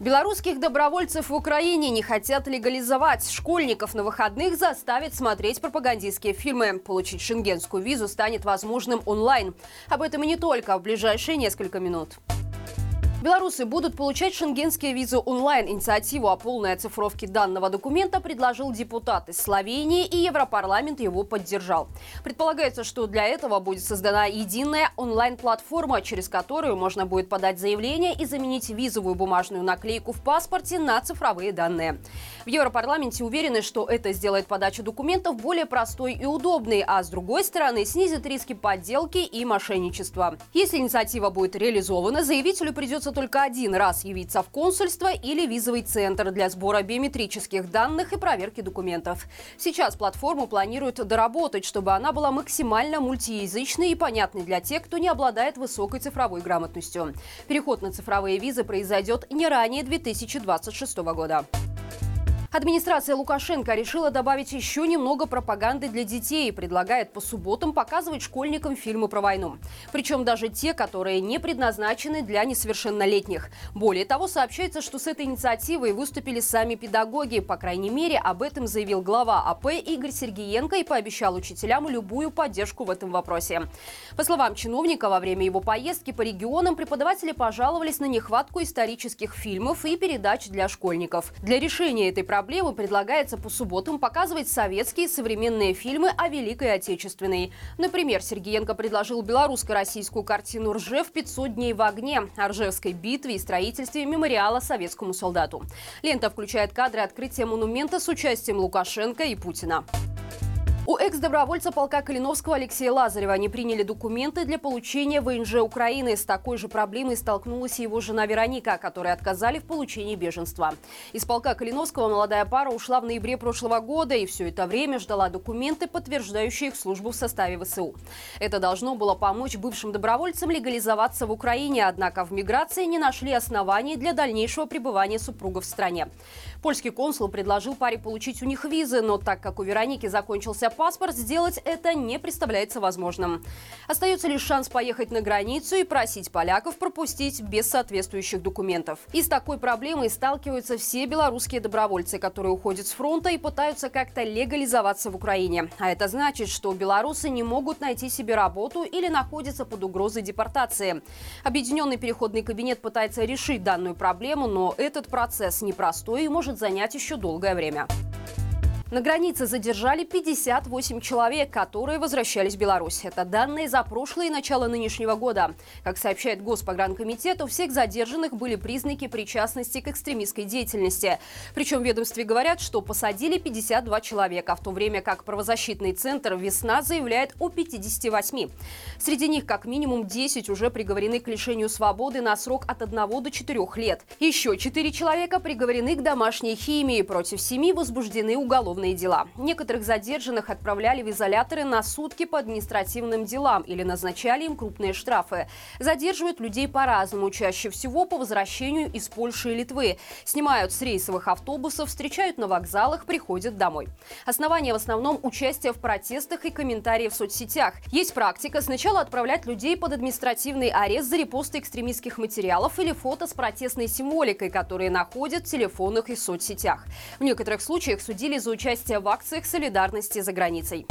Белорусских добровольцев в Украине не хотят легализовать. Школьников на выходных заставят смотреть пропагандистские фильмы. Получить шенгенскую визу станет возможным онлайн. Об этом и не только в ближайшие несколько минут. Белорусы будут получать шенгенские визы онлайн. Инициативу о полной оцифровке данного документа предложил депутат из Словении, и Европарламент его поддержал. Предполагается, что для этого будет создана единая онлайн-платформа, через которую можно будет подать заявление и заменить визовую бумажную наклейку в паспорте на цифровые данные. В Европарламенте уверены, что это сделает подачу документов более простой и удобной, а с другой стороны снизит риски подделки и мошенничества. Если инициатива будет реализована, заявителю придется только один раз явиться в консульство или визовый центр для сбора биометрических данных и проверки документов. Сейчас платформу планируют доработать, чтобы она была максимально мультиязычной и понятной для тех, кто не обладает высокой цифровой грамотностью. Переход на цифровые визы произойдет не ранее 2026 года. Администрация Лукашенко решила добавить еще немного пропаганды для детей и предлагает по субботам показывать школьникам фильмы про войну. Причем даже те, которые не предназначены для несовершеннолетних. Более того, сообщается, что с этой инициативой выступили сами педагоги. По крайней мере, об этом заявил глава АП Игорь Сергиенко и пообещал учителям любую поддержку в этом вопросе. По словам чиновника, во время его поездки по регионам преподаватели пожаловались на нехватку исторических фильмов и передач для школьников. Для решения этой проблемы проблемы предлагается по субботам показывать советские современные фильмы о Великой Отечественной. Например, Сергеенко предложил белорусско-российскую картину «Ржев. 500 дней в огне» о Ржевской битве и строительстве мемориала советскому солдату. Лента включает кадры открытия монумента с участием Лукашенко и Путина. У экс-добровольца полка Калиновского Алексея Лазарева не приняли документы для получения ВНЖ Украины. С такой же проблемой столкнулась его жена Вероника, которые отказали в получении беженства. Из полка Калиновского молодая пара ушла в ноябре прошлого года и все это время ждала документы, подтверждающие их службу в составе ВСУ. Это должно было помочь бывшим добровольцам легализоваться в Украине, однако в миграции не нашли оснований для дальнейшего пребывания супругов в стране. Польский консул предложил паре получить у них визы, но так как у Вероники закончился паспорт, сделать это не представляется возможным. Остается лишь шанс поехать на границу и просить поляков пропустить без соответствующих документов. И с такой проблемой сталкиваются все белорусские добровольцы, которые уходят с фронта и пытаются как-то легализоваться в Украине. А это значит, что белорусы не могут найти себе работу или находятся под угрозой депортации. Объединенный переходный кабинет пытается решить данную проблему, но этот процесс непростой и может занять еще долгое время. На границе задержали 58 человек, которые возвращались в Беларусь. Это данные за прошлое и начало нынешнего года. Как сообщает Госпогранкомитет, у всех задержанных были признаки причастности к экстремистской деятельности. Причем ведомстве говорят, что посадили 52 человека, в то время как правозащитный центр «Весна» заявляет о 58. Среди них как минимум 10 уже приговорены к лишению свободы на срок от 1 до 4 лет. Еще 4 человека приговорены к домашней химии. Против 7 возбуждены уголовные уголовные дела. Некоторых задержанных отправляли в изоляторы на сутки по административным делам или назначали им крупные штрафы. Задерживают людей по-разному, чаще всего по возвращению из Польши и Литвы. Снимают с рейсовых автобусов, встречают на вокзалах, приходят домой. Основания в основном участие в протестах и комментарии в соцсетях. Есть практика сначала отправлять людей под административный арест за репосты экстремистских материалов или фото с протестной символикой, которые находят в телефонах и соцсетях. В некоторых случаях судили за участие участие в акциях солидарности за границей.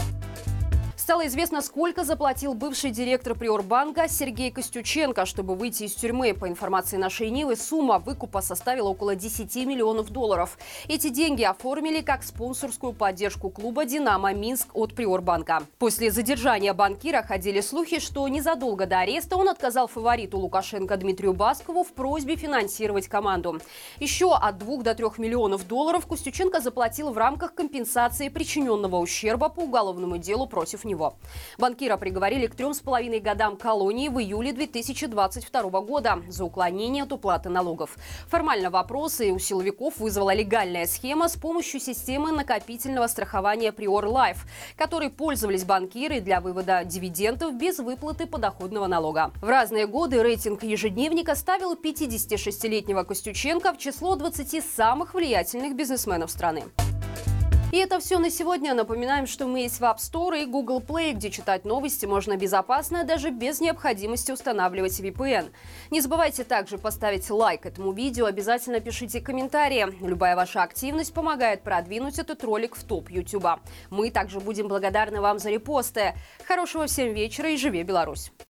Стало известно, сколько заплатил бывший директор Приорбанка Сергей Костюченко, чтобы выйти из тюрьмы. По информации нашей Нивы, сумма выкупа составила около 10 миллионов долларов. Эти деньги оформили как спонсорскую поддержку клуба «Динамо Минск» от Приорбанка. После задержания банкира ходили слухи, что незадолго до ареста он отказал фавориту Лукашенко Дмитрию Баскову в просьбе финансировать команду. Еще от 2 до 3 миллионов долларов Костюченко заплатил в рамках компенсации причиненного ущерба по уголовному делу против него него. Банкира приговорили к трем с половиной годам колонии в июле 2022 года за уклонение от уплаты налогов. Формально вопросы у силовиков вызвала легальная схема с помощью системы накопительного страхования Prior Life, которой пользовались банкиры для вывода дивидендов без выплаты подоходного налога. В разные годы рейтинг ежедневника ставил 56-летнего Костюченко в число 20 самых влиятельных бизнесменов страны. И это все на сегодня. Напоминаем, что мы есть в App Store и Google Play, где читать новости можно безопасно, даже без необходимости устанавливать VPN. Не забывайте также поставить лайк этому видео, обязательно пишите комментарии. Любая ваша активность помогает продвинуть этот ролик в топ YouTube. Мы также будем благодарны вам за репосты. Хорошего всем вечера и живи Беларусь!